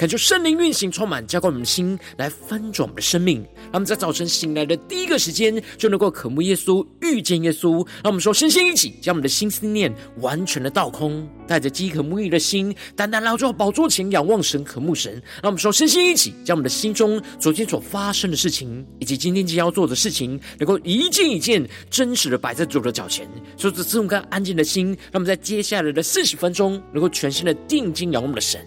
恳求圣灵运行，充满浇灌我们的心，来翻转我们的生命。让我们在早晨醒来的第一个时间，就能够渴慕耶稣，遇见耶稣。让我们说，身心一起，将我们的心思念完全的倒空，带着饥渴沐浴的心，单单来到宝座前仰望神，渴慕神。让我们说，身心一起，将我们的心中昨天所发生的事情，以及今天即将要做的事情，能够一件一件真实的摆在主的脚前，说这这种安静的心，让我们在接下来的四十分钟，能够全心的定睛仰望我们的神。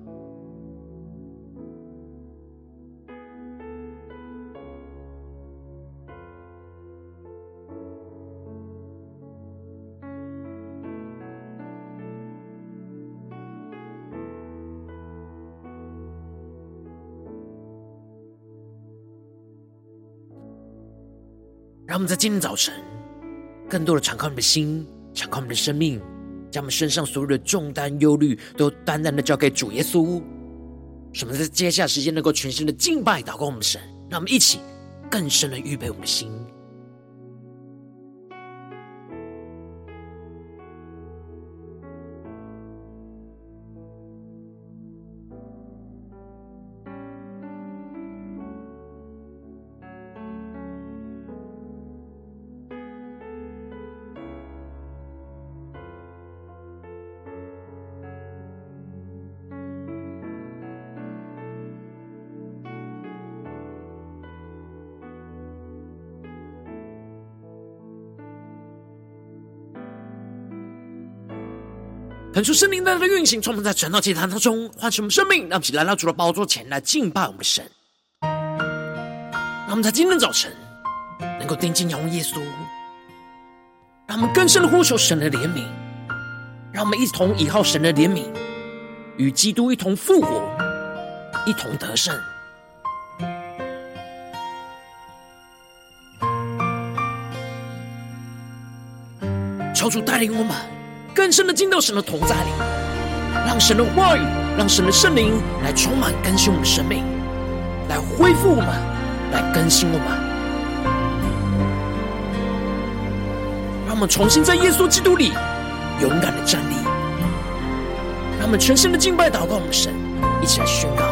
让我们在今天早晨，更多的敞开我们的心，敞开我们的生命，将我们身上所有的重担、忧虑，都单单的交给主耶稣。使我们在接下来时间能够全新的敬拜、祷告我们的神。让我们一起更深的预备我们的心。恳求圣灵的运行，充满在晨祷祭坛当中，唤醒我们生命，让我们一起来到主的宝座前来敬拜我们的神。让我们在今天早晨能够定睛仰望耶稣，让我们更深的呼求神的怜悯，让我们一同倚靠神的怜悯，与基督一同复活，一同得胜。求主带领我们。更深的进到神的同在里，让神的话语，让神的圣灵来充满更新我们的生命，来恢复我们，来更新我们。让我们重新在耶稣基督里勇敢的站立，让我们全新的敬拜祷告我们神，一起来宣告。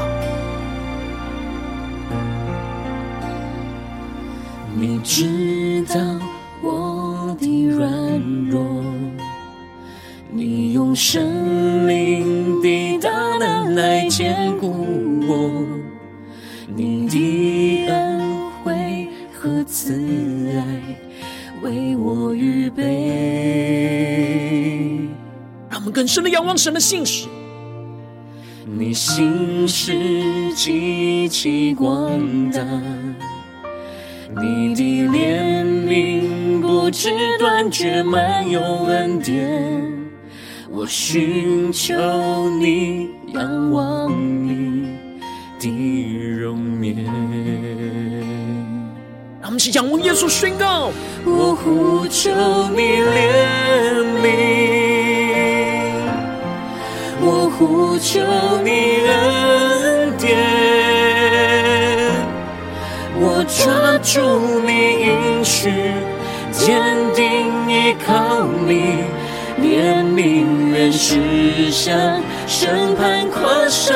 你知道用生命的大能来坚固我，你的恩惠和慈爱为我预备。让我们更深的仰望神的信实。你信实极其广大，你的怜悯不知断绝，满有恩典。寻求你，仰望你的容颜。让我们一起仰望耶稣宣告：我呼求你怜悯，我呼求你恩典，我抓住你应许，坚定依靠你。怜悯原是向审判跨生，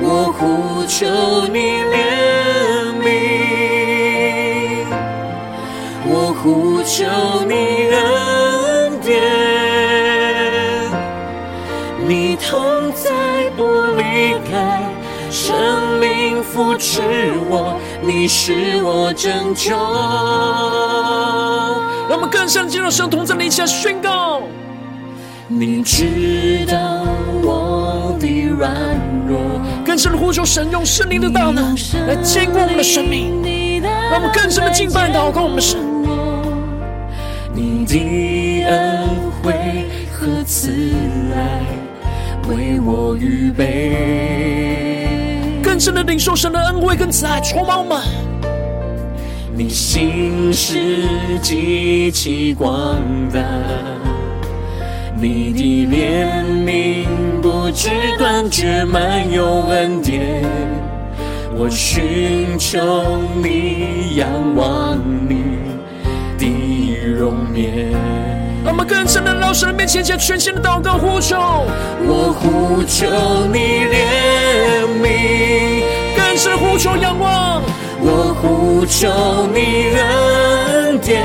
我呼求你怜悯，我呼求你恩典，你同在不离开，生命扶持我，你是我拯救。让我们更深进入神同在里，一起来宣告。你知道我的软弱，更深的呼求神用圣灵的大能来坚固我们的生命，让我们更深的敬拜祷告我们的神。你的恩惠和慈爱为我预备，更深的领受神的恩惠跟慈爱充满我们。你心事极其广大，你的怜悯不知断绝，满有恩典。我寻求你，仰望你的容颜。让我们更深的到神的面前，将全心的祷告呼求。我呼求你怜悯，更深呼求仰望。我呼求你恩典，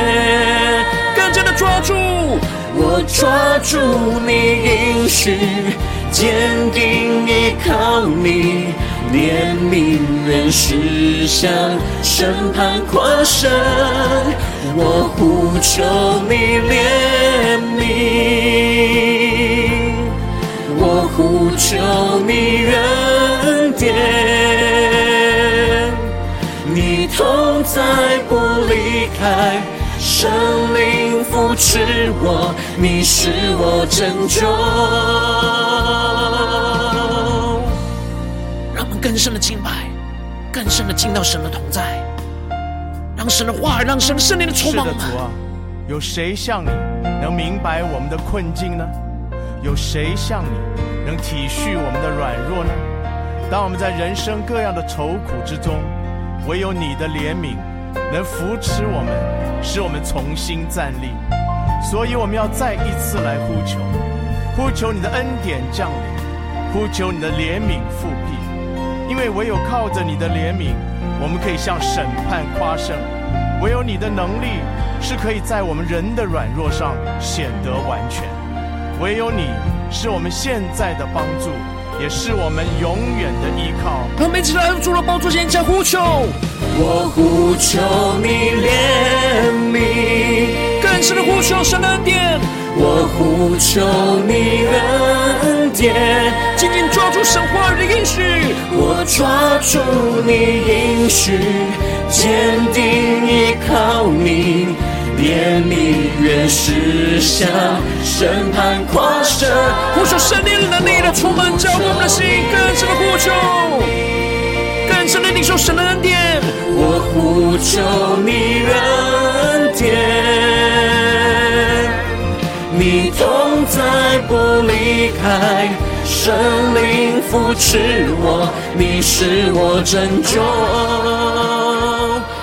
更加的抓住。我抓住你应许，坚定依靠你。怜悯原是向审判跨生，我呼求你怜悯，我呼求你恩典，你同在不离开，圣灵扶持我，你是我拯救。让我们更深的敬拜，更深的进到神的同在，让神的话，让神的圣灵的充满。是的，主啊，有谁像你能明白我们的困境呢？有谁像你能体恤我们的软弱呢？当我们在人生各样的愁苦之中，唯有你的怜悯能扶持我们，使我们重新站立。所以我们要再一次来呼求，呼求你的恩典降临，呼求你的怜悯复辟。因为唯有靠着你的怜悯，我们可以向审判夸胜；唯有你的能力是可以在我们人的软弱上显得完全；唯有你是我们现在的帮助，也是我们永远的依靠。让我们一起来主的宝座前，呼求。我呼求你怜悯，更深的呼求神的恩典。我呼求你恩典，紧紧抓住神话语的应许。我抓住你应许，坚定依靠你，怜悯原是向审判跨生。呼求圣灵的能力来充满着我们的心，更深的呼求，更深的领受神的恩典。我呼求你恩典，你同在不离开。神灵扶持我，你是我拯救。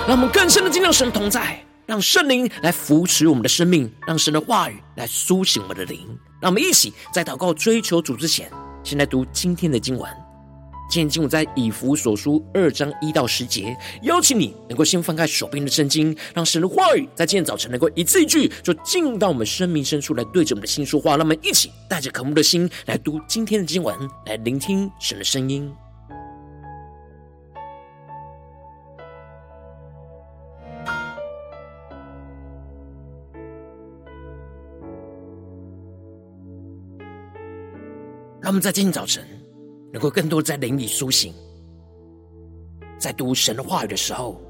让我们更深的进入神同在，让圣灵来扶持我们的生命，让神的话语来苏醒我们的灵。让我们一起在祷告追求主之前，先来读今天的经文。今天经文在以弗所书二章一到十节，邀请你能够先翻开手边的圣经，让神的话语在今天早晨能够一字一句，就进到我们生命深处来对着我们的心说话。让我们一起带着渴慕的心来读今天的经文，来聆听神的声音。们在今天早晨。能够更多在灵里苏醒，在读神的话语的时候，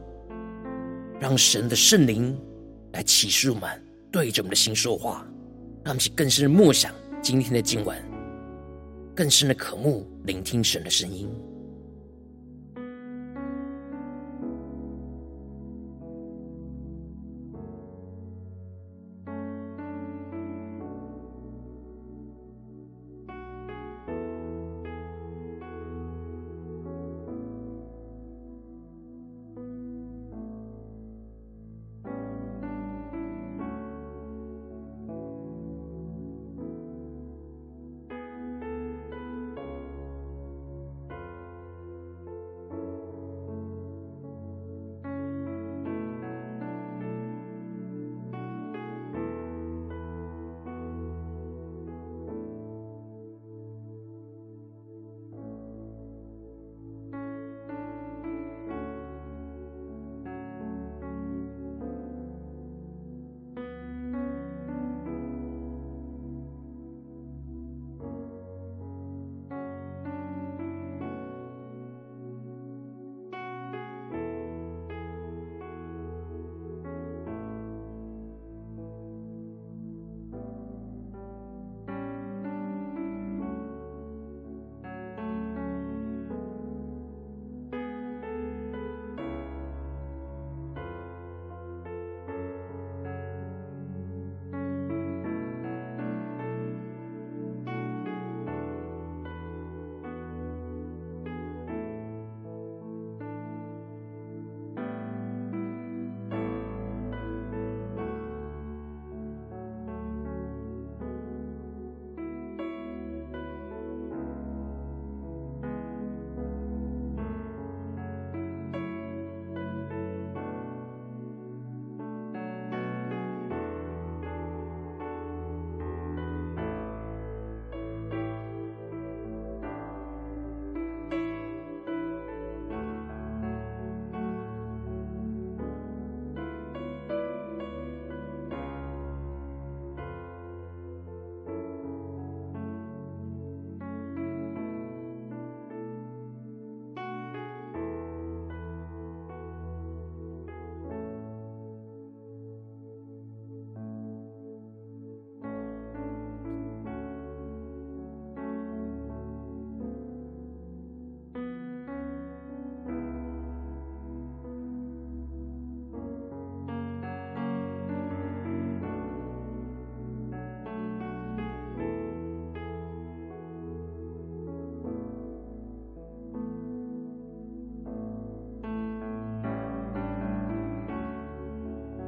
让神的圣灵来启示我们，对着我们的心说话，让我们去更深的默想今天的经文，更深的渴慕聆听神的声音。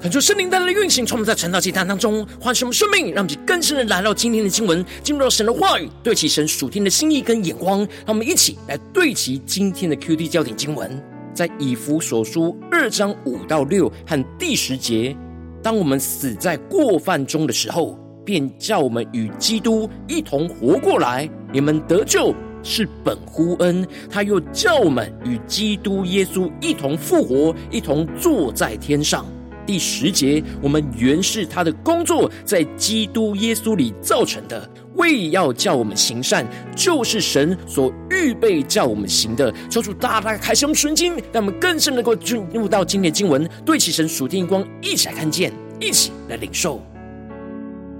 恳求圣灵带来的运行，从我们在晨祷祭坛当中唤醒我们生命，让我们更深的来到今天的经文，进入到神的话语，对齐神属天的心意跟眼光。让我们一起来对齐今天的 QD 焦点经文，在以弗所书二章五到六和第十节。当我们死在过犯中的时候，便叫我们与基督一同活过来。你们得救是本乎恩，他又叫我们与基督耶稣一同复活，一同坐在天上。第十节，我们原是他的工作，在基督耶稣里造成的，为要叫我们行善，就是神所预备叫我们行的。求主大大开启我们纯经，让我们更深能够进入到今天经文，对齐神属天光，一起来看见，一起来领受。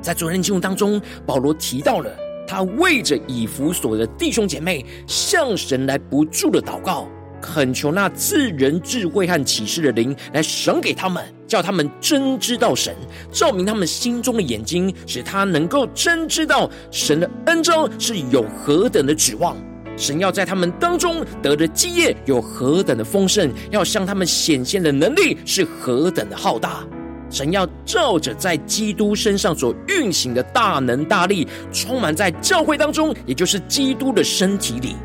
在昨天经文当中，保罗提到了他为着以弗所的弟兄姐妹，向神来不住的祷告。恳求那赐人智慧和启示的灵来赏给他们，叫他们真知道神，照明他们心中的眼睛，使他能够真知道神的恩召是有何等的指望，神要在他们当中得的基业有何等的丰盛，要向他们显现的能力是何等的浩大，神要照着在基督身上所运行的大能大力，充满在教会当中，也就是基督的身体里。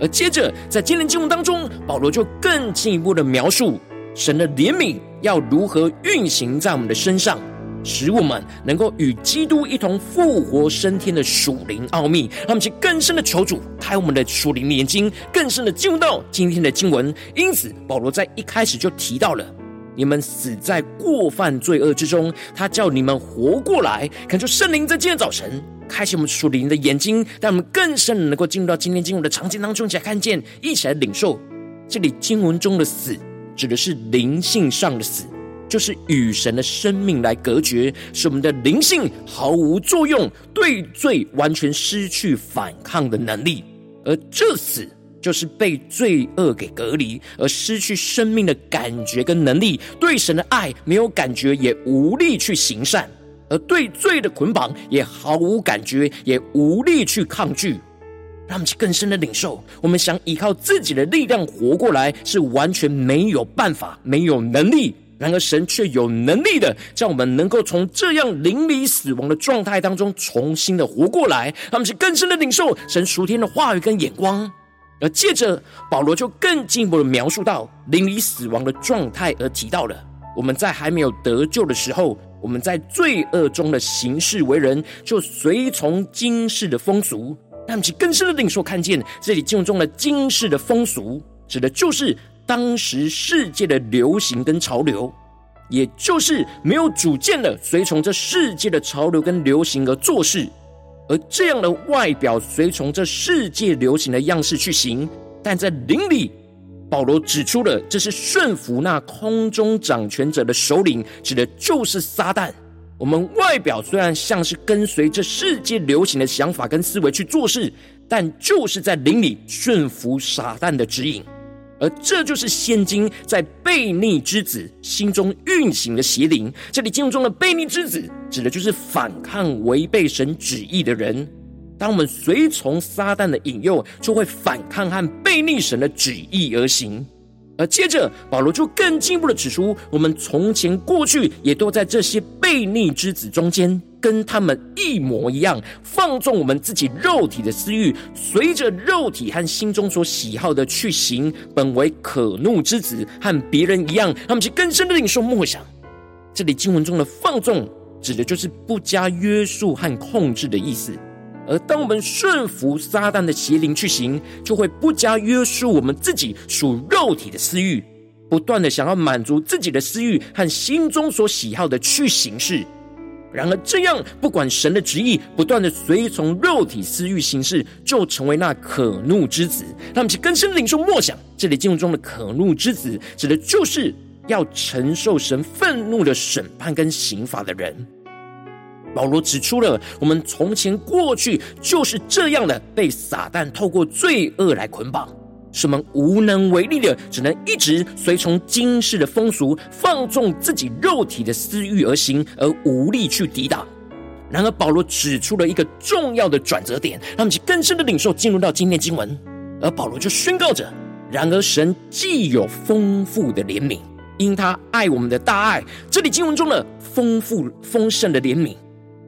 而接着，在今天经文当中，保罗就更进一步的描述神的怜悯要如何运行在我们的身上，使我们能够与基督一同复活升天的属灵奥秘。让我们去更深的求主开我们的属灵的眼睛，更深的进入到今天的经文。因此，保罗在一开始就提到了：你们死在过犯罪恶之中，他叫你们活过来。恳求圣灵在今天早晨。开启我们属灵的眼睛，让我们更深的能够进入到今天经文的场景当中，一起来看见，一起来领受。这里经文中的死，指的是灵性上的死，就是与神的生命来隔绝，使我们的灵性毫无作用，对罪完全失去反抗的能力。而这死，就是被罪恶给隔离，而失去生命的感觉跟能力，对神的爱没有感觉，也无力去行善。而对罪的捆绑也毫无感觉，也无力去抗拒，让我们去更深的领受。我们想依靠自己的力量活过来，是完全没有办法、没有能力。然而神却有能力的，让我们能够从这样临离死亡的状态当中重新的活过来。让我们去更深的领受神属天的话语跟眼光。而接着保罗就更进一步的描述到临离死亡的状态，而提到了我们在还没有得救的时候。我们在罪恶中的行事为人，就随从今世的风俗。让我们更深的领受看见，这里经文中的今世的风俗，指的就是当时世界的流行跟潮流，也就是没有主见的随从这世界的潮流跟流行而做事，而这样的外表随从这世界流行的样式去行，但在灵里。保罗指出了，这是顺服那空中掌权者的首领，指的就是撒旦。我们外表虽然像是跟随这世界流行的想法跟思维去做事，但就是在灵里顺服撒旦的指引。而这就是现今在悖逆之子心中运行的邪灵。这里经文中的悖逆之子，指的就是反抗、违背神旨意的人。当我们随从撒旦的引诱，就会反抗和悖逆神的旨意而行。而接着，保罗就更进一步的指出，我们从前过去也都在这些悖逆之子中间，跟他们一模一样，放纵我们自己肉体的私欲，随着肉体和心中所喜好的去行，本为可怒之子，和别人一样。他们是更深的领受默想。这里经文中的放纵，指的就是不加约束和控制的意思。而当我们顺服撒旦的邪灵去行，就会不加约束我们自己属肉体的私欲，不断的想要满足自己的私欲和心中所喜好的去行事。然而这样不管神的旨意，不断的随从肉体私欲行事，就成为那可怒之子。让我们去更深领受默想，这里经文中的可怒之子，指的就是要承受神愤怒的审判跟刑罚的人。保罗指出了，我们从前过去就是这样的，被撒旦透过罪恶来捆绑，使我们无能为力的，只能一直随从今世的风俗，放纵自己肉体的私欲而行，而无力去抵挡。然而，保罗指出了一个重要的转折点，让我们去更深的领受，进入到今天经文。而保罗就宣告着：然而，神既有丰富的怜悯。因他爱我们的大爱。这里经文中的丰富丰盛的怜悯，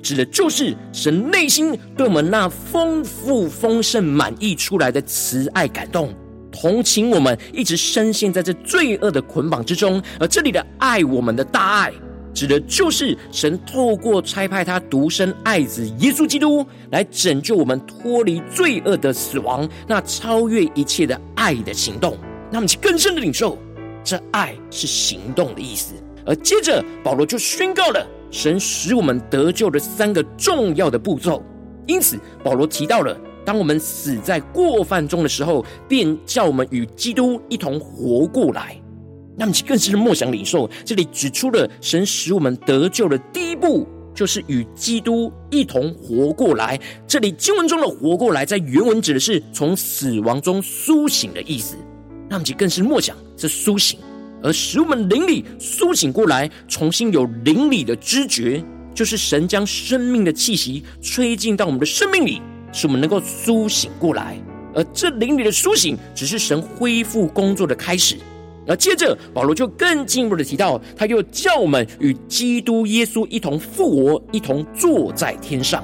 指的就是神内心对我们那丰富丰盛满溢出来的慈爱感动，同情我们一直深陷在这罪恶的捆绑之中。而这里的爱我们的大爱。指的就是神透过差派他独生爱子耶稣基督来拯救我们脱离罪恶的死亡，那超越一切的爱的行动。那么，其更深的领受，这爱是行动的意思。而接着，保罗就宣告了神使我们得救的三个重要的步骤。因此，保罗提到了，当我们死在过犯中的时候，便叫我们与基督一同活过来。那么，其更是默想领受。这里指出了神使我们得救的第一步，就是与基督一同活过来。这里经文中的“活过来”在原文指的是从死亡中苏醒的意思。那么，其更是默想这苏醒，而使我们灵里苏醒过来，重新有灵里的知觉，就是神将生命的气息吹进到我们的生命里，使我们能够苏醒过来。而这灵里的苏醒，只是神恢复工作的开始。而接着，保罗就更进一步的提到，他又叫我们与基督耶稣一同复活，一同坐在天上。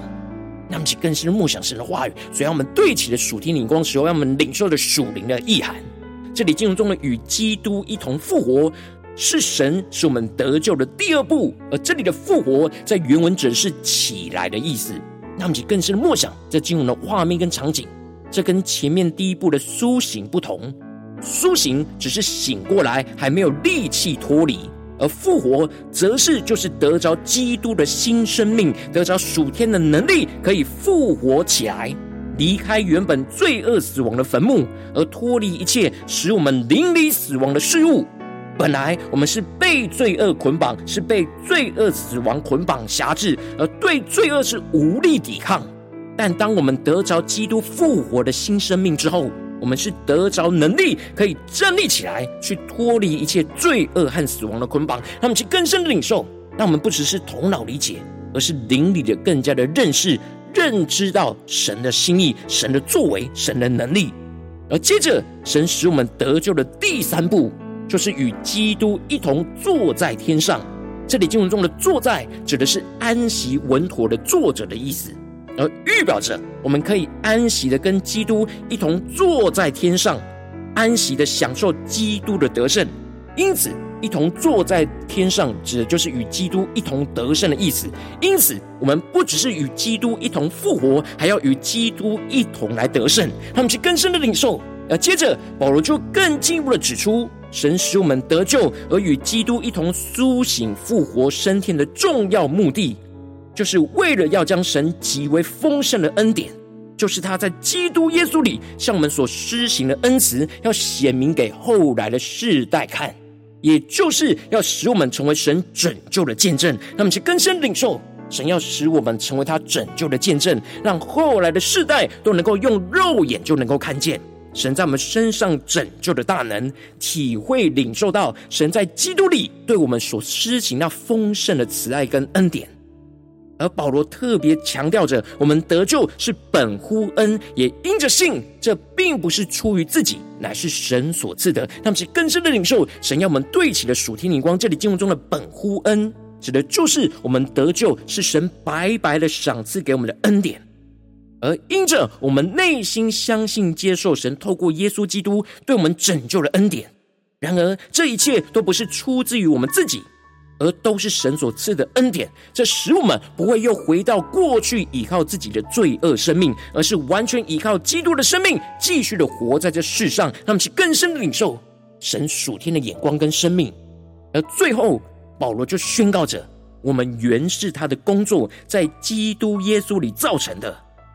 那么，其更是默想神的话语，所以让我们对齐了属天灵光，时候让我们领受的属灵的意涵。这里经文中的与基督一同复活，是神使我们得救的第二步。而这里的复活，在原文指的是起来的意思。那么，其更是默想这经文的画面跟场景，这跟前面第一步的苏醒不同。苏醒只是醒过来，还没有力气脱离；而复活则是就是得着基督的新生命，得着属天的能力，可以复活起来，离开原本罪恶死亡的坟墓，而脱离一切使我们灵里死亡的事物。本来我们是被罪恶捆绑，是被罪恶死亡捆绑辖制，而对罪恶是无力抵抗。但当我们得着基督复活的新生命之后，我们是得着能力，可以站立起来，去脱离一切罪恶和死亡的捆绑。让我们去更深的领受，让我们不只是头脑理解，而是灵里的更加的认识、认知到神的心意、神的作为、神的能力。而接着，神使我们得救的第三步，就是与基督一同坐在天上。这里经文中的“坐在”指的是安息稳妥的坐着的意思。而预表着我们可以安息的跟基督一同坐在天上，安息的享受基督的得胜。因此，一同坐在天上，指的就是与基督一同得胜的意思。因此，我们不只是与基督一同复活，还要与基督一同来得胜。他们是更深的领受。而接着，保罗就更进一步的指出，神使我们得救，而与基督一同苏醒、复活、升天的重要目的。就是为了要将神极为丰盛的恩典，就是他在基督耶稣里向我们所施行的恩慈，要显明给后来的世代看，也就是要使我们成为神拯救的见证。那么，去更深领受，神要使我们成为他拯救的见证，让后来的世代都能够用肉眼就能够看见神在我们身上拯救的大能，体会领受到神在基督里对我们所施行那丰盛的慈爱跟恩典。而保罗特别强调着，我们得救是本乎恩，也因着信。这并不是出于自己，乃是神所赐的。那么，是更深的领受，神要我们对齐的属天灵光。这里经文中的“本乎恩”，指的就是我们得救是神白白的赏赐给我们的恩典。而因着我们内心相信、接受神透过耶稣基督对我们拯救的恩典。然而，这一切都不是出自于我们自己。而都是神所赐的恩典，这使我们不会又回到过去依靠自己的罪恶生命，而是完全依靠基督的生命，继续的活在这世上，让我们去更深的领受神属天的眼光跟生命。而最后，保罗就宣告着：我们原是他的工作，在基督耶稣里造成的，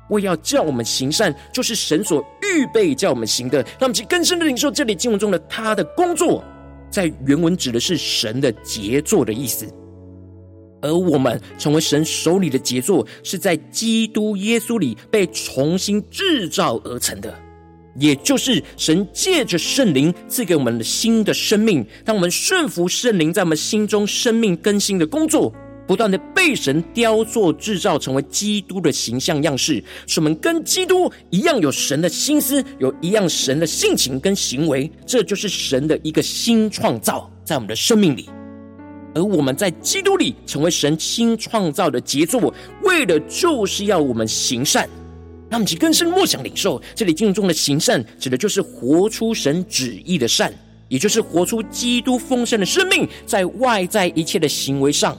为要叫我们行善，就是神所预备叫我们行的。让我们更深的领受这里经文中的他的工作。在原文指的是神的杰作的意思，而我们成为神手里的杰作，是在基督耶稣里被重新制造而成的，也就是神借着圣灵赐给我们的新的生命。让我们顺服圣灵在我们心中生命更新的工作。不断的被神雕塑制造成为基督的形象样式，使我们跟基督一样有神的心思，有一样神的性情跟行为。这就是神的一个新创造，在我们的生命里，而我们在基督里成为神新创造的杰作，为的就是要我们行善。让我们去更深默想领受，这里经文中的行善，指的就是活出神旨意的善，也就是活出基督丰盛的生命，在外在一切的行为上，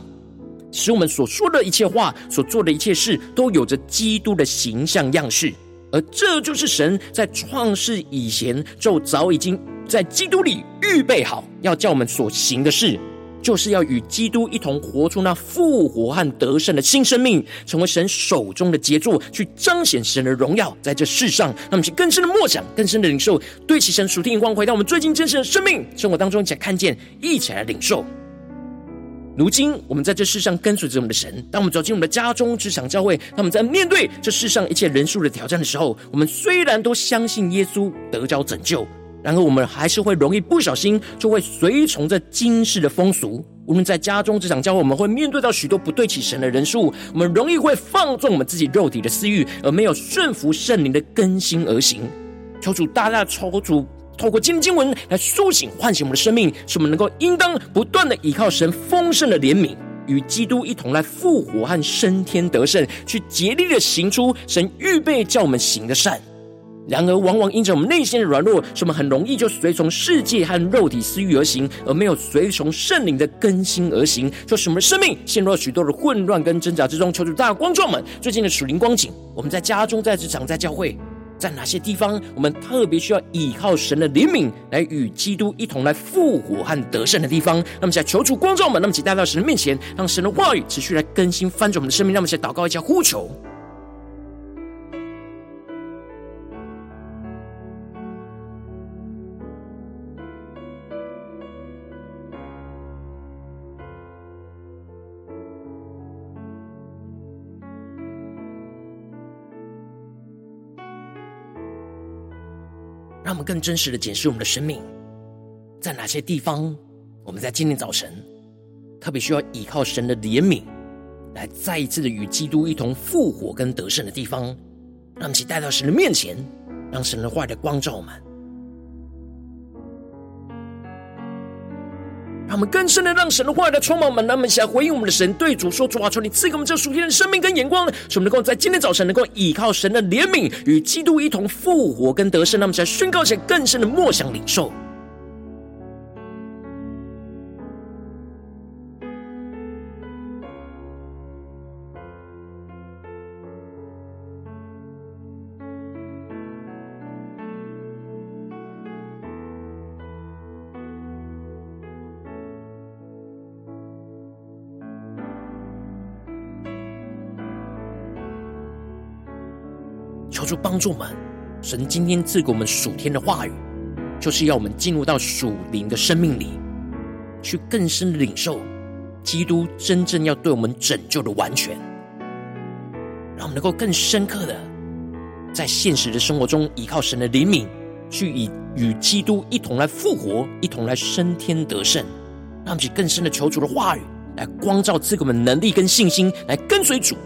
使我们所说的一切话、所做的一切事，都有着基督的形象样式。而这就是神在创世以前就早已经在基督里预备好，要叫我们所行的事。就是要与基督一同活出那复活和得胜的新生命，成为神手中的杰作，去彰显神的荣耀在这世上。那么，去更深的默想，更深的领受，对齐神属天眼光，回到我们最近真实的生命生活当中，一起来看见，一起来领受。如今，我们在这世上跟随着我们的神，当我们走进我们的家中、职场、教会，当我们在面对这世上一切人数的挑战的时候，我们虽然都相信耶稣得着拯救。然而，我们还是会容易不小心就会随从这今世的风俗。无论在家中、职场、教会，我们会面对到许多不对起神的人数，我们容易会放纵我们自己肉体的私欲，而没有顺服圣灵的更新而行。求主大大抽主透过今天经文来苏醒、唤醒我们的生命，使我们能够应当不断的依靠神丰盛的怜悯，与基督一同来复活和升天得胜，去竭力的行出神预备叫我们行的善。然而，往往因着我们内心的软弱，使我们很容易就随从世界和肉体私欲而行，而没有随从圣灵的更新而行，就使我们的生命陷入了许多的混乱跟挣扎之中。求主大光众们最近的属灵光景，我们在家中、在职场、在教会，在哪些地方，我们特别需要依靠神的怜悯，来与基督一同来复活和得胜的地方。那么，现在求主光照们，那么，请带到神的面前，让神的话语持续来更新翻转我们的生命。那么，现在祷告一下，呼求。更真实的检视我们的生命，在哪些地方，我们在今天早晨特别需要依靠神的怜悯，来再一次的与基督一同复活跟得胜的地方，让其带到神的面前，让神的话的光照满。让我们更深的让神的话来充满我们，让我们起来回应我们的神，对主说：“主啊，求你赐给我们这属天的生命跟眼光，使我们能够在今天早晨能够依靠神的怜悯，与基督一同复活跟得胜。”让我们来宣告，一些更深的默想领受。帮助我们，神今天赐给我们属天的话语，就是要我们进入到属灵的生命里，去更深的领受基督真正要对我们拯救的完全，让我们能够更深刻的在现实的生活中依靠神的怜悯，去以与基督一同来复活，一同来升天得胜，让我们去更深的求主的话语来光照赐给我们能力跟信心，来跟随主。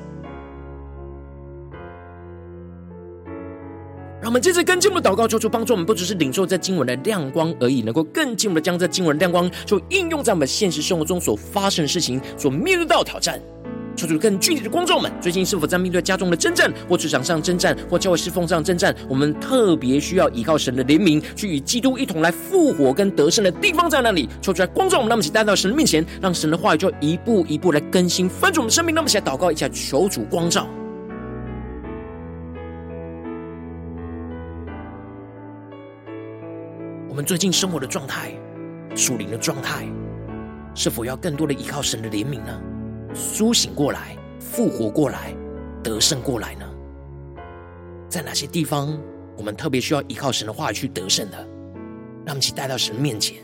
我们接着更进一步的祷告，求主帮助我们，不只是领受这经文的亮光而已，能够更进一步的将这经文的亮光，就应用在我们现实生活中所发生的事情，所面对到挑战。求主更具体的光众们，最近是否在面对家中的征战，或职场上征战，或教会侍奉上征战？我们特别需要依靠神的怜悯，去与基督一同来复活跟得胜的地方在哪里？求主来光照我们，让我们一起带到神的面前，让神的话语就一步一步来更新翻转我们生命。让我们一起来祷告，一下求主光照。我们最近生活的状态，属灵的状态，是否要更多的依靠神的怜悯呢？苏醒过来，复活过来，得胜过来呢？在哪些地方，我们特别需要依靠神的话语去得胜的？让我们一起带到神面前。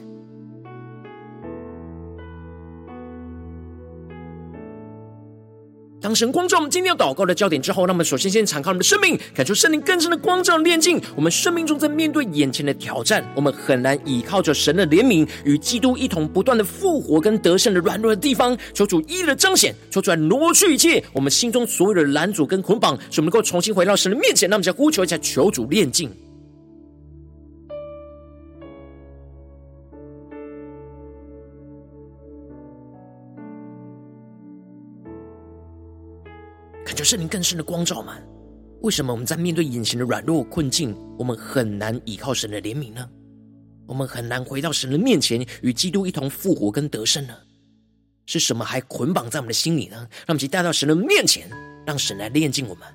当神光照我们今天要祷告的焦点之后，那么首先先敞开我们的生命，感受圣灵更深的光照炼净。我们生命中在面对眼前的挑战，我们很难依靠着神的怜悯，与基督一同不断的复活跟得胜的软弱的地方，求主一一的彰显，求主来挪去一切我们心中所有的拦阻跟捆绑，使我们能够重新回到神的面前。那么，再呼求一下，求主炼净。圣灵更深的光照吗。为什么我们在面对眼前的软弱困境，我们很难依靠神的怜悯呢？我们很难回到神的面前，与基督一同复活跟得胜呢？是什么还捆绑在我们的心里呢？让我们去带到神的面前，让神来炼净我们。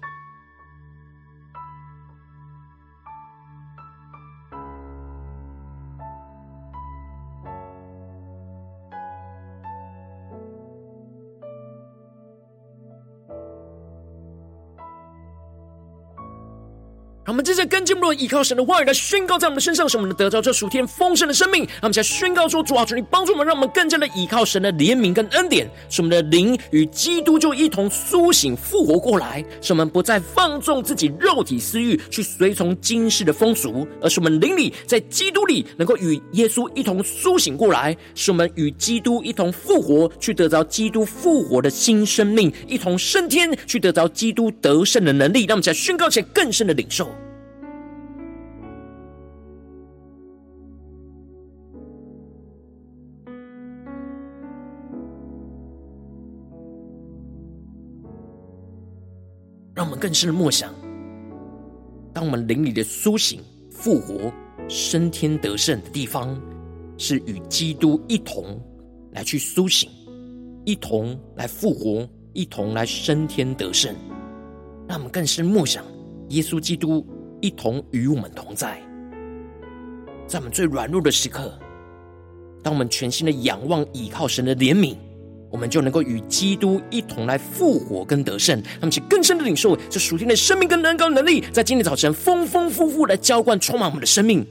让我们接着跟进一步的依靠神的话语来宣告在我们的身上，使我们的得着这属天丰盛的生命。让我们再宣告说：主啊，求你帮助我们，让我们更加的依靠神的怜悯跟恩典，使我们的灵与基督就一同苏醒复活过来，使我们不再放纵自己肉体私欲去随从今世的风俗，而是我们灵里在基督里能够与耶稣一同苏醒过来，使我们与基督一同复活，去得着基督复活的新生命，一同升天，去得着基督得胜的能力。让我们再宣告起来更深的领受。更深的默想，当我们灵里的苏醒、复活、升天得胜的地方，是与基督一同来去苏醒，一同来复活，一同来升天得胜。让我们更深默想，耶稣基督一同与我们同在，在我们最软弱的时刻，当我们全心的仰望、倚靠神的怜悯。我们就能够与基督一同来复活跟得胜，他们去更深的领受这属天的生命跟恩膏能力，在今天早晨丰丰富富来浇灌充满我们的生命。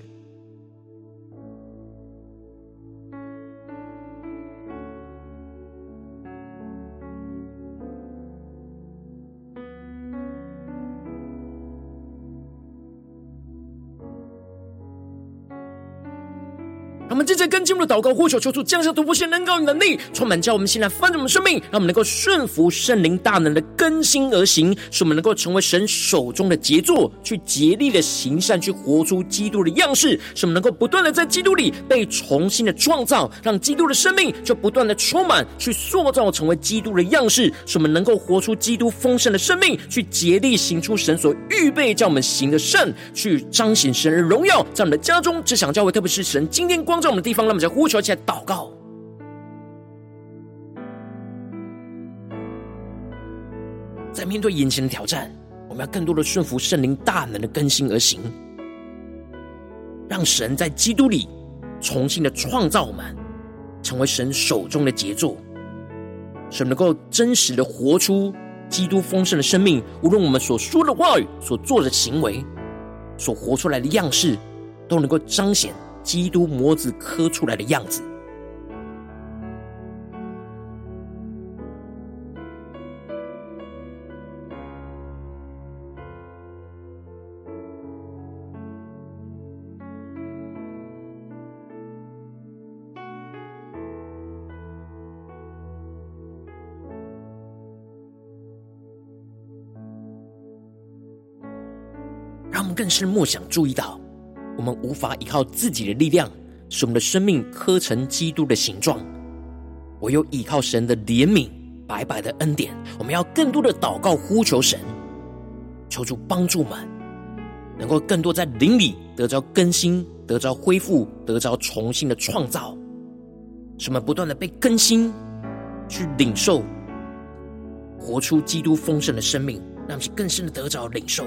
们接着更进一步的祷告，呼求求主降下突破性能高与能力，充满叫我们现在翻转我们生命，让我们能够顺服圣灵大能的更新而行，使我们能够成为神手中的杰作，去竭力的行善，去活出基督的样式，使我们能够不断的在基督里被重新的创造，让基督的生命就不断的充满，去塑造成为基督的样式，使我们能够活出基督丰盛的生命，去竭力行出神所预备叫我们行的善，去彰显神的荣耀，在我们的家中、职场、教会，特别是神今天光。照的地方，那么就呼求起来祷告。在面对眼前的挑战，我们要更多的顺服圣灵大能的更新而行，让神在基督里重新的创造我们，成为神手中的杰作，使能够真实的活出基督丰盛的生命。无论我们所说的话语、所做的行为、所活出来的样式，都能够彰显。基督模子刻出来的样子，让我们更是默想，注意到。我们无法依靠自己的力量，使我们的生命刻成基督的形状，唯有依靠神的怜悯、白白的恩典。我们要更多的祷告、呼求神，求主帮助们，能够更多在灵里得着更新、得着恢复、得着重新的创造，使我们不断的被更新，去领受、活出基督丰盛的生命，让其更深的得着领受。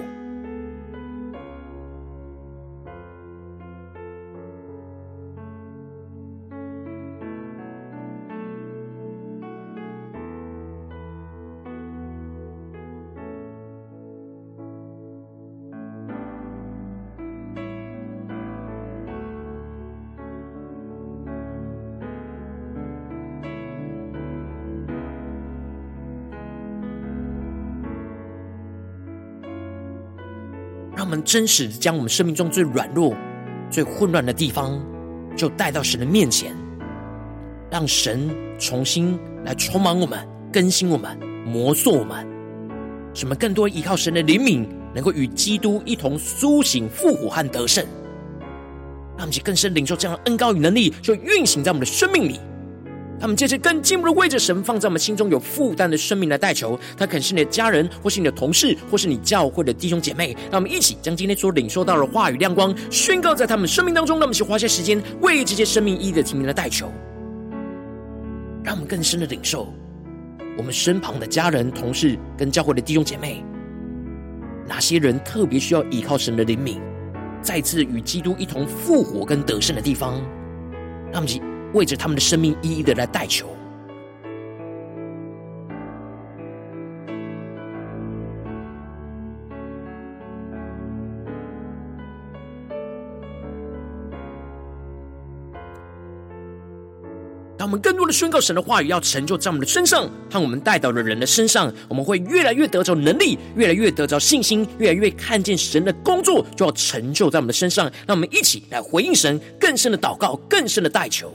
他们真实将我们生命中最软弱、最混乱的地方，就带到神的面前，让神重新来充满我们、更新我们、磨塑我们，使我们更多依靠神的怜悯，能够与基督一同苏醒、复活和得胜。让我们更深领受这样的恩膏与能力，就运行在我们的生命里。他们借着更进一步的为着神放在我们心中有负担的生命来代求，他可能是你的家人，或是你的同事，或是你教会的弟兄姐妹。让我们一起将今天所领受到的话语亮光宣告在他们生命当中。让我们一起花些时间为这些生命意义的提名来代求，让我们更深的领受我们身旁的家人、同事跟教会的弟兄姐妹，哪些人特别需要依靠神的灵敏，再次与基督一同复活跟得胜的地方，让我们为着他们的生命一一的来代求。当我们更多的宣告神的话语，要成就在我们的身上和我们带到的人的身上，我们会越来越得着能力，越来越得着信心，越来越看见神的工作就要成就在我们的身上。让我们一起来回应神，更深的祷告，更深的代求。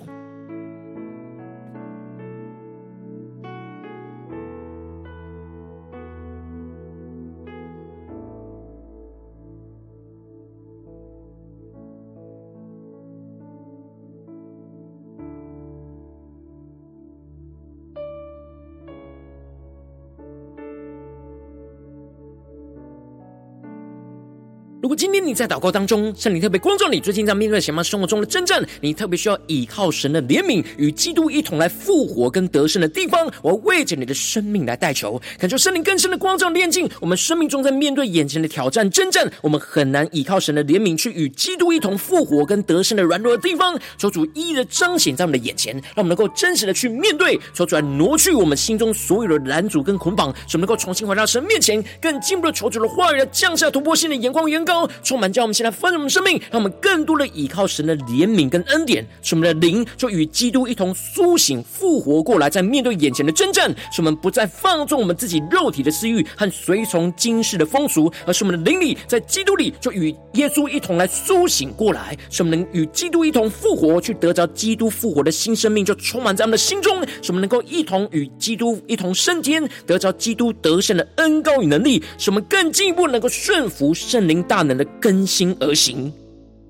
果今天你在祷告当中，圣灵特别光照你，最近在面对什么生活中的征战，你特别需要倚靠神的怜悯，与基督一同来复活跟得胜的地方，我要为着你的生命来代求，恳求圣灵更深的光照炼净我们生命中在面对眼前的挑战征战，我们很难倚靠神的怜悯去与基督一同复活跟得胜的软弱的地方，求主一一的彰显在我们的眼前，让我们能够真实的去面对，求主来挪去我们心中所有的拦阻跟捆绑，使我们能够重新回到神面前，更进一步的求主的话语来降下突破性的眼光充满，叫我们现在丰盛我们生命，让我们更多的依靠神的怜悯跟恩典，使我们的灵就与基督一同苏醒复活过来，在面对眼前的征战，使我们不再放纵我们自己肉体的私欲和随从今世的风俗，而是我们的灵里在基督里就与耶稣一同来苏醒过来，使我们能与基督一同复活，去得着基督复活的新生命，就充满在我们的心中，使我们能够一同与基督一同升天，得着基督得胜的恩膏与能力，使我们更进一步能够顺服圣灵大能的更新而行。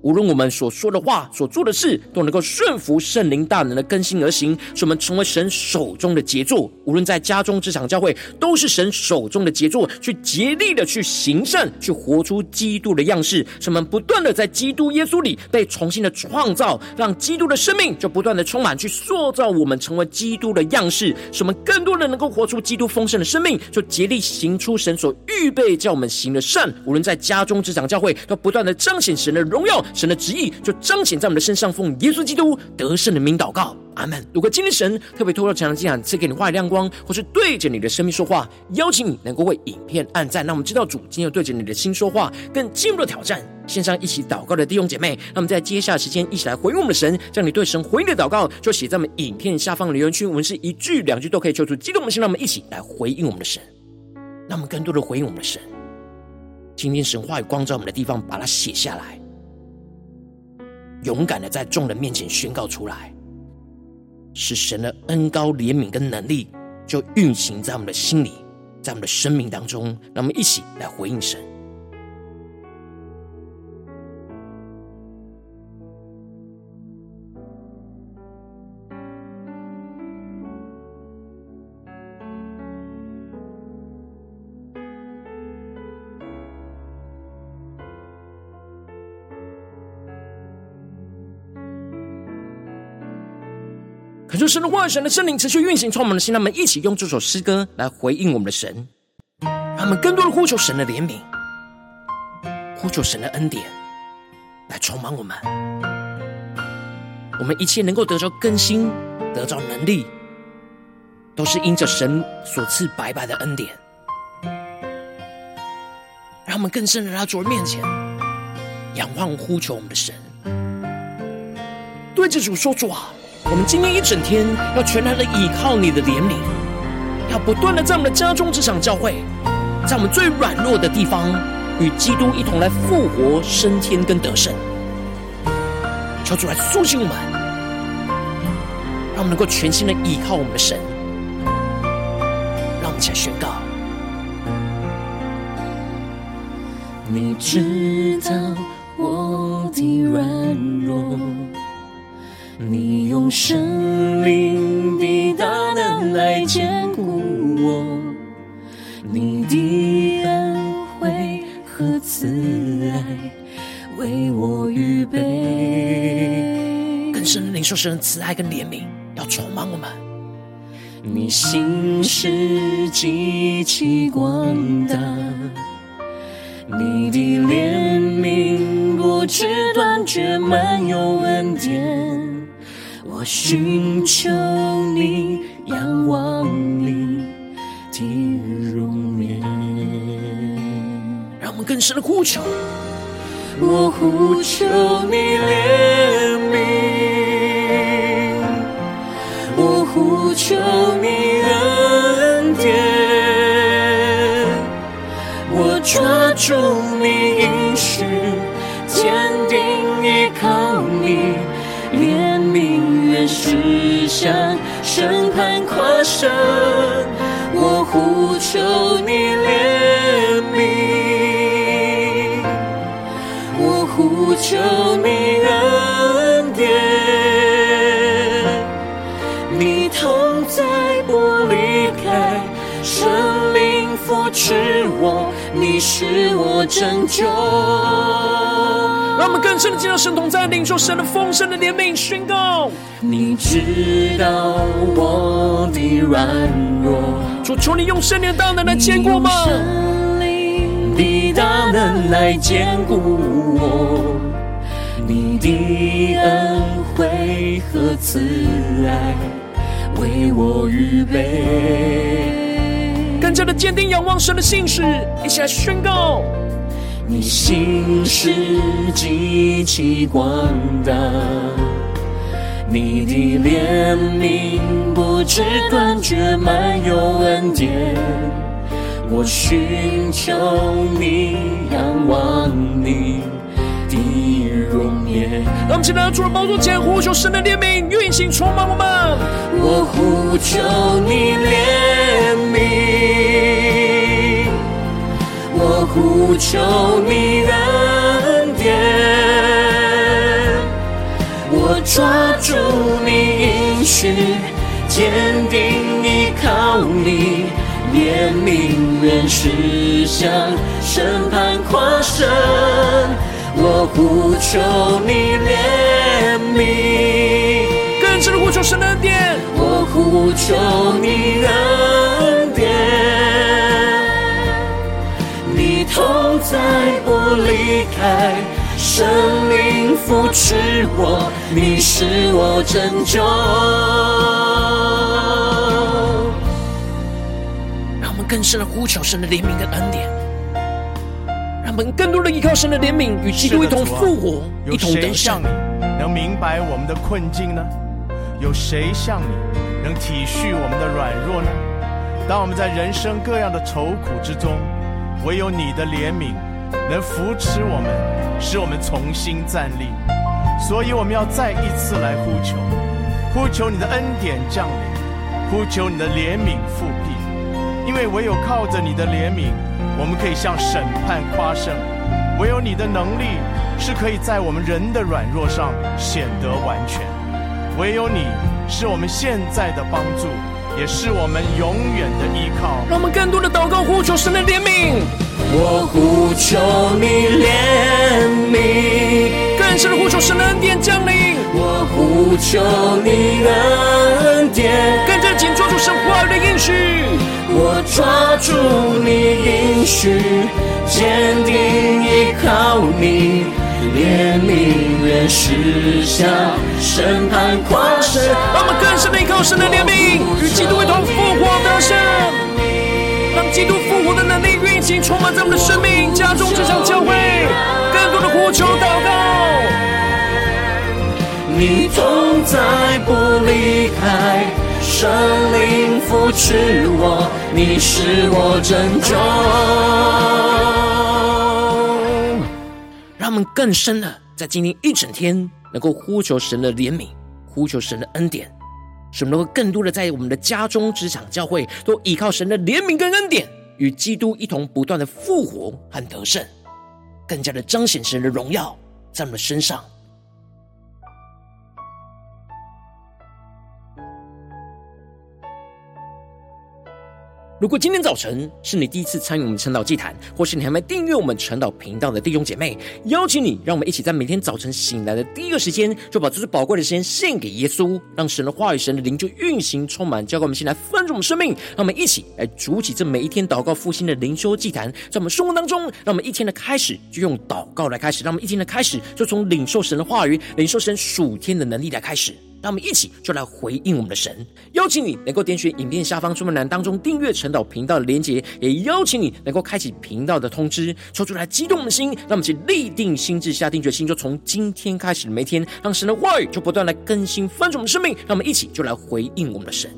无论我们所说的话、所做的事，都能够顺服圣灵大能的更新而行，使我们成为神手中的杰作。无论在家中、职场、教会，都是神手中的杰作，去竭力的去行善，去活出基督的样式。使我们不断的在基督耶稣里被重新的创造，让基督的生命就不断的充满，去塑造我们成为基督的样式。使我们更多的能够活出基督丰盛的生命，就竭力行出神所预备叫我们行的善。无论在家中、职场、教会，都不断的彰显神的荣耀。神的旨意就彰显在我们的身上，奉耶稣基督得胜的名祷告，阿门。如果今天神特别透过这场经文赐给你话语亮光，或是对着你的生命说话，邀请你能够为影片按赞，让我们知道主今天对着你的心说话，更进一步的挑战。线上一起祷告的弟兄姐妹，那么在接下来时间一起来回应我们的神，将你对神回应的祷告就写在我们影片下方留言区，我们是一句两句都可以求出激动的心，让我们一起来回应我们的神，让我们更多的回应我们的神。今天神话语光照我们的地方，把它写下来。勇敢的在众人面前宣告出来，使神的恩高怜悯跟能力就运行在我们的心里，在我们的生命当中，让我们一起来回应神。恳求神的话语，神的圣灵持续运行，从我们的心，让我们一起用这首诗歌来回应我们的神，让我们更多的呼求神的怜悯，呼求神的恩典，来充满我们。我们一切能够得着更新，得着能力，都是因着神所赐白白的恩典。让我们更深的来到主面前，仰望呼求我们的神，对着主说：“主啊。”我们今天一整天要全然的倚靠你的怜悯，要不断的在我们的家中、职场、教会，在我们最软弱的地方，与基督一同来复活、升天跟得胜。求主来苏醒我们，让我们能够全心的倚靠我们的神。让我们一起来宣告：你知道我的软神灵的大能来坚固我，你的恩惠和慈爱为我预备。更深的领受神慈爱跟怜悯，要充满我们。你心事极其广大，你的怜悯不知断绝，满有恩典。我寻求你，仰望你的容颜。让我们更深的呼求，我呼求你怜悯，我呼求你恩典，我抓住你应许，坚定依靠你。向审判跨生，我呼求你怜悯，我呼求你恩典，你同在不离开，圣灵扶持我，你是我拯救。让我们更深的进入神同在，领受神的丰盛的怜悯宣告。你知道我的软弱，主求你用圣灵的大能来坚固吗？圣灵的大能来坚固我，你的恩惠和慈爱为我预备，更加的坚定仰望神的信使，一起来宣告。你心事极其广大，你的怜悯不知断绝，满有恩典。我寻求你，仰望你的容颜。让我们起来，主的宝座前呼求神的怜悯，运行充满我们。我呼求你怜悯。我呼求你恩典，我抓住你应许，坚定依靠你，怜悯原是向审判跨生。我呼求你怜悯，更深的呼求神的恩典。我呼求你恩同在不离开，圣灵扶持我，你是我拯救。让我们更深的呼求神的怜悯跟恩典，让我们更多的依靠神的怜悯，与基督一同复活，一同得胜。有谁像你能明白我们的困境呢？有谁像你能体恤我们的软弱呢？当我们在人生各样的愁苦之中。唯有你的怜悯能扶持我们，使我们重新站立。所以我们要再一次来呼求，呼求你的恩典降临，呼求你的怜悯复辟。因为唯有靠着你的怜悯，我们可以向审判夸胜；唯有你的能力是可以在我们人的软弱上显得完全；唯有你是我们现在的帮助。也是我们永远的依靠。让我们更多的祷告，呼求神的怜悯。我呼求你怜悯，更深的呼求神的恩典降临。我呼求你恩典，更加紧抓住神话语的应许。我抓住你应许，坚定依靠你。怜悯原是向审判跨生，让我们更深的依靠神的怜悯，与基督一同复活得胜，让基督复活的能力运行充满在我们的生命、家中、这场、教会，更多的呼求祷告。你同在不离开，圣灵扶持我，你是我拯救。让我们更深的在今天一整天，能够呼求神的怜悯，呼求神的恩典，使我们能够更多的在我们的家中、职场、教会，都依靠神的怜悯跟恩典，与基督一同不断的复活和得胜，更加的彰显神的荣耀在我们的身上。如果今天早晨是你第一次参与我们晨祷祭坛，或是你还没订阅我们晨祷频道的弟兄姐妹，邀请你，让我们一起在每天早晨醒来的第一个时间，就把这最宝贵的时间献给耶稣，让神的话语、神的灵就运行充满，交给我们，先来丰盛我们生命。让我们一起来筑起这每一天祷告复兴的灵修祭坛，在我们生活当中，让我们一天的开始就用祷告来开始，让我们一天的开始就从领受神的话语、领受神属天的能力来开始。让我们一起就来回应我们的神。邀请你能够点选影片下方说明栏当中订阅晨祷频道的连结，也邀请你能够开启频道的通知，抽出来激动我们的心。让我们去立定心智，下定决心，就从今天开始每天，让神的话语就不断来更新翻转我们的生命。让我们一起就来回应我们的神。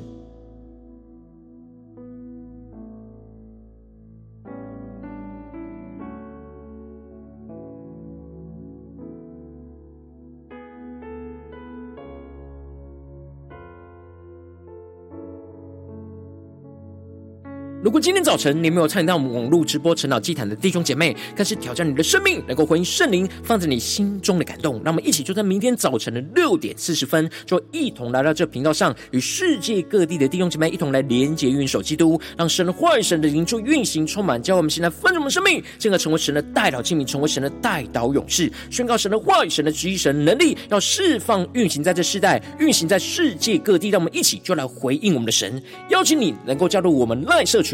如果今天早晨你没有参与到我们网络直播晨祷祭坛的弟兄姐妹，更是挑战你的生命，能够回应圣灵放在你心中的感动。让我们一起就在明天早晨的六点四十分，就一同来到这频道上，与世界各地的弟兄姐妹一同来连结、运手基督，让神的话语、神的灵就运行充满，教我们现在丰盛我们生命，进而成为神的代祷器皿，成为神的代祷勇士，宣告神的话语、神的旨意、神的能力，要释放、运行在这世代，运行在世界各地。让我们一起就来回应我们的神，邀请你能够加入我们赖社群。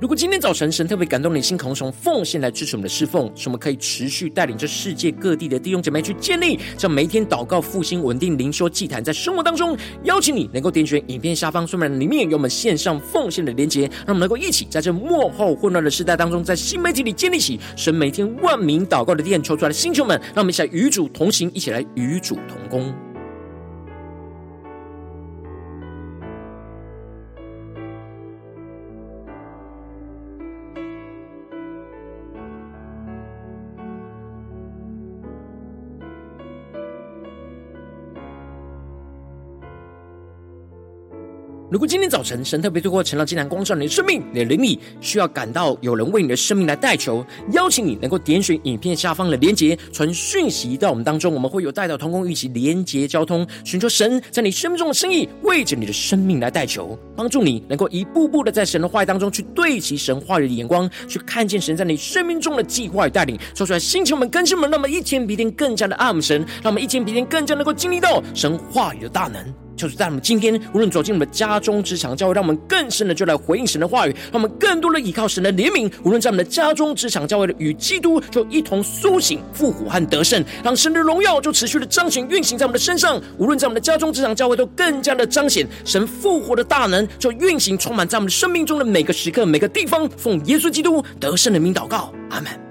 如果今天早晨神特别感动你心，渴望从奉献来支持我们的侍奉，使我们可以持续带领这世界各地的弟兄姐妹去建立这每一天祷告复兴稳定灵修祭坛，在生活当中邀请你能够点选影片下方说明里面有我们线上奉献的连结，让我们能够一起在这幕后混乱的时代当中，在新媒体里建立起神每天万名祷告的殿，求出来的星球们，让我们一起来与主同行，一起来与主同工。如果今天早晨神特别透过晨祷祭坛光照你的生命，你的灵里需要感到有人为你的生命来代求，邀请你能够点选影片下方的连结，传讯息到我们当中，我们会有带到同工一起连结交通，寻求神在你生命中的心意，为着你的生命来代求，帮助你能够一步步的在神的话语当中去对齐神话语的眼光，去看见神在你生命中的计划与带领，说出来，星球们、更新们，让我们一天比一天更加的爱慕神，让我们一天比一天更加能够经历到神话语的大能。就是在我们今天，无论走进我们的家中、职场、教会，让我们更深的就来回应神的话语，让我们更多的依靠神的怜悯。无论在我们的家中、职场、教会的与基督就一同苏醒、复活和得胜，让神的荣耀就持续的彰显、运行在我们的身上。无论在我们的家中、职场、教会，都更加的彰显神复活的大能，就运行充满在我们的生命中的每个时刻、每个地方。奉耶稣基督得胜的名祷告，阿门。